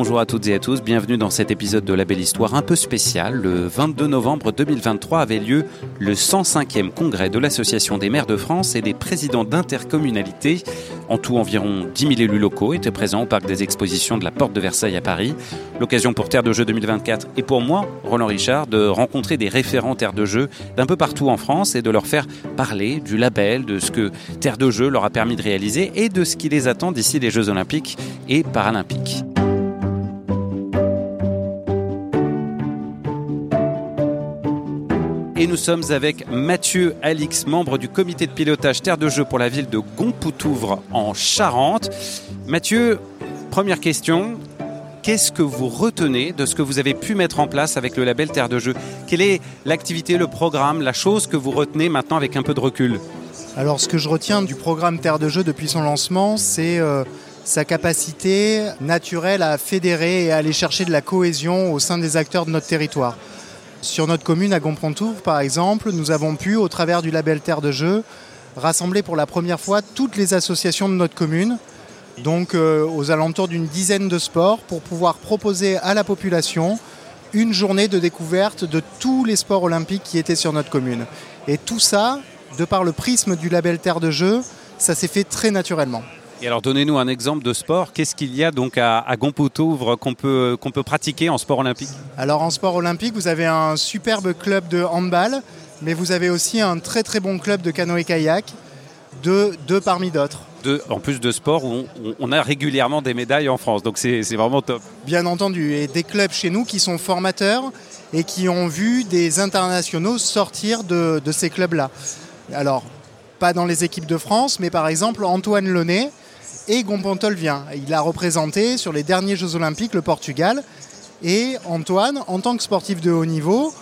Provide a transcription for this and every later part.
Bonjour à toutes et à tous, bienvenue dans cet épisode de La Belle Histoire un peu spécial. Le 22 novembre 2023 avait lieu le 105e congrès de l'Association des maires de France et des présidents d'intercommunalités. En tout, environ 10 000 élus locaux étaient présents au parc des expositions de la Porte de Versailles à Paris. L'occasion pour Terre de Jeux 2024 et pour moi, Roland Richard, de rencontrer des référents Terre de Jeux d'un peu partout en France et de leur faire parler du label, de ce que Terre de Jeux leur a permis de réaliser et de ce qui les attend d'ici les Jeux Olympiques et Paralympiques. Nous sommes avec Mathieu Alix, membre du comité de pilotage Terre de Jeux pour la ville de Gompoutouvre en Charente. Mathieu, première question. Qu'est-ce que vous retenez de ce que vous avez pu mettre en place avec le label Terre de Jeux? Quelle est l'activité, le programme, la chose que vous retenez maintenant avec un peu de recul? Alors, ce que je retiens du programme Terre de Jeux depuis son lancement, c'est euh, sa capacité naturelle à fédérer et à aller chercher de la cohésion au sein des acteurs de notre territoire. Sur notre commune à Gomprontour, par exemple, nous avons pu, au travers du label Terre de Jeux, rassembler pour la première fois toutes les associations de notre commune, donc euh, aux alentours d'une dizaine de sports, pour pouvoir proposer à la population une journée de découverte de tous les sports olympiques qui étaient sur notre commune. Et tout ça, de par le prisme du label Terre de Jeux, ça s'est fait très naturellement. Et alors donnez-nous un exemple de sport. Qu'est-ce qu'il y a donc à, à qu'on peut, qu'on peut pratiquer en sport olympique? Alors en sport olympique, vous avez un superbe club de handball, mais vous avez aussi un très très bon club de canoë-kayak, deux, deux parmi d'autres. en plus de sport où on, a régulièrement des médailles en France, donc c'est vraiment top. Bien entendu, et des clubs chez nous qui sont formateurs et qui ont vu des internationaux sortir de, de ces clubs-là. Alors, pas dans les équipes de France, mais par exemple Antoine Launay, et Gompantol vient. Il a représenté sur les derniers Jeux Olympiques le Portugal. Et Antoine, en tant que sportif de haut niveau,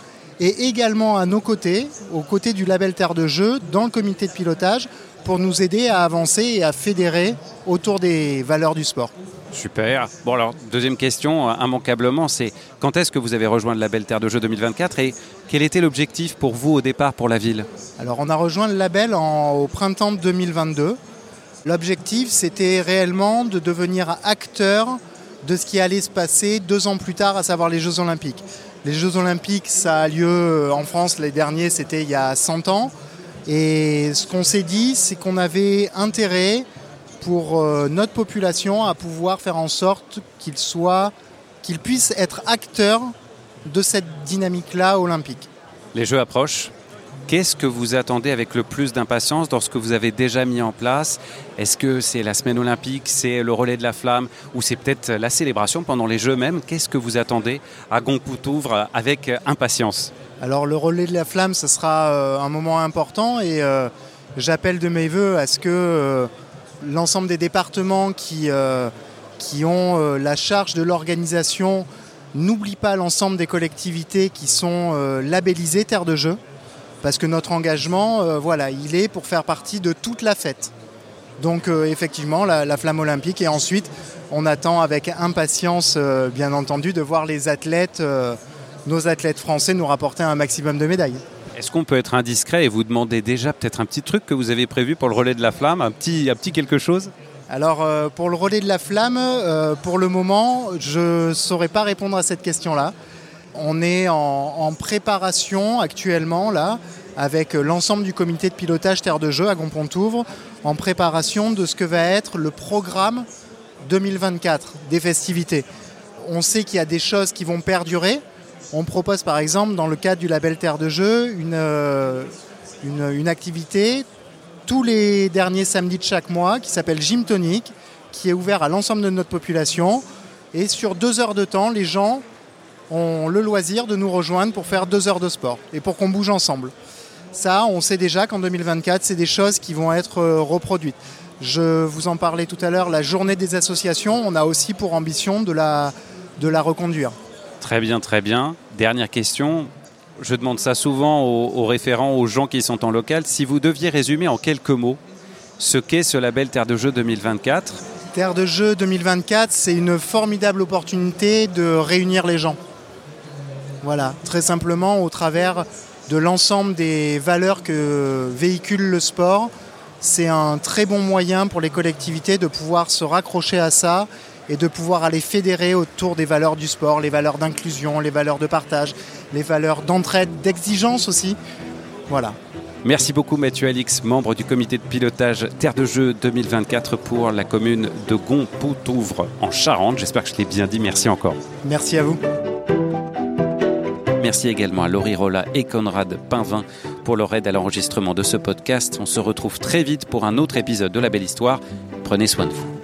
est également à nos côtés, aux côtés du label Terre de Jeux, dans le comité de pilotage, pour nous aider à avancer et à fédérer autour des valeurs du sport. Super. Bon alors, deuxième question, immanquablement, c'est quand est-ce que vous avez rejoint le label Terre de Jeux 2024 et quel était l'objectif pour vous au départ pour la ville? Alors on a rejoint le label au printemps 2022 L'objectif, c'était réellement de devenir acteur de ce qui allait se passer deux ans plus tard, à savoir les Jeux Olympiques. Les Jeux Olympiques, ça a lieu euh, en France, les derniers, c'était il y a 100 ans. Et ce qu'on s'est dit, c'est qu'on avait intérêt pour euh, notre population à pouvoir faire en sorte qu'ils soient, qu'ils puissent être acteurs de cette dynamique-là olympique. Les Jeux approchent. Qu'est-ce que vous attendez avec le plus d'impatience dans ce que vous avez déjà mis en place? Est-ce que c'est la semaine olympique, c'est le relais de la flamme ou c'est peut-être la célébration pendant les Jeux même? Qu'est-ce que vous attendez à Goncourt-Ouvre avec impatience? Alors le relais de la flamme, ce sera euh, un moment important et euh, j'appelle de mes voeux à ce que euh, l'ensemble des départements qui, qui ont la charge de l'organisation n'oublient pas l'ensemble des collectivités qui sont labellisées Terre de Jeux parce que notre engagement, euh, voilà, il est pour faire partie de toute la fête. Donc euh, effectivement, la, flamme olympique. Et ensuite, on attend avec impatience, euh, bien entendu, de voir les athlètes, nos athlètes français, nous rapporter un maximum de médailles. Est-ce qu'on peut être indiscret et vous demander déjà peut-être un petit truc que vous avez prévu pour le relais de la flamme, un petit, un petit quelque chose? Alors pour le relais de la flamme, pour le moment, je ne saurais pas répondre à cette question-là. On est en, préparation actuellement là avec l'ensemble du comité de pilotage Terre de Jeux à Gompontouvre en préparation de ce que va être le programme 2024 des festivités. On sait qu'il y a des choses qui vont perdurer. On propose par exemple dans le cadre du label Terre de une, euh, une, activité tous les derniers samedis de chaque mois qui s'appelle Gym qui est ouvert à l'ensemble de notre population. Et sur deux heures de temps, les gens ont le loisir de nous rejoindre pour faire deux heures de sport et pour qu'on bouge ensemble. Ça, on sait déjà qu'en 2024, c'est des choses qui vont être euh, reproduites. Je vous en parlais tout à l'heure, la journée des associations, on a aussi pour ambition de la, de la reconduire. Très bien, très bien. Dernière question. Je demande ça souvent aux, aux référents, aux gens qui sont en local. Si vous deviez résumer en quelques mots ce qu'est ce label Terre de Jeux 2024 Terre de Jeux 2024, c'est une formidable opportunité de réunir les gens. Voilà, très simplement au travers de l'ensemble des valeurs que véhicule le sport. C'est un très bon moyen pour les collectivités de pouvoir se raccrocher à ça et de pouvoir aller fédérer autour des valeurs du sport, les valeurs d'inclusion, les valeurs de partage, les valeurs d'entraide, d'exigence aussi. Voilà. Merci beaucoup Mathieu Alix, membre du comité de pilotage Terre de Jeux 2024 pour la commune de Gonpoutouvre en Charente. J'espère que je l'ai bien dit. Merci encore. Merci à vous. Merci également à Laurie Rolla et Conrad Pinvin pour leur aide à l'enregistrement de ce podcast. On se retrouve très vite pour un autre épisode de La Belle Histoire. Prenez soin de vous.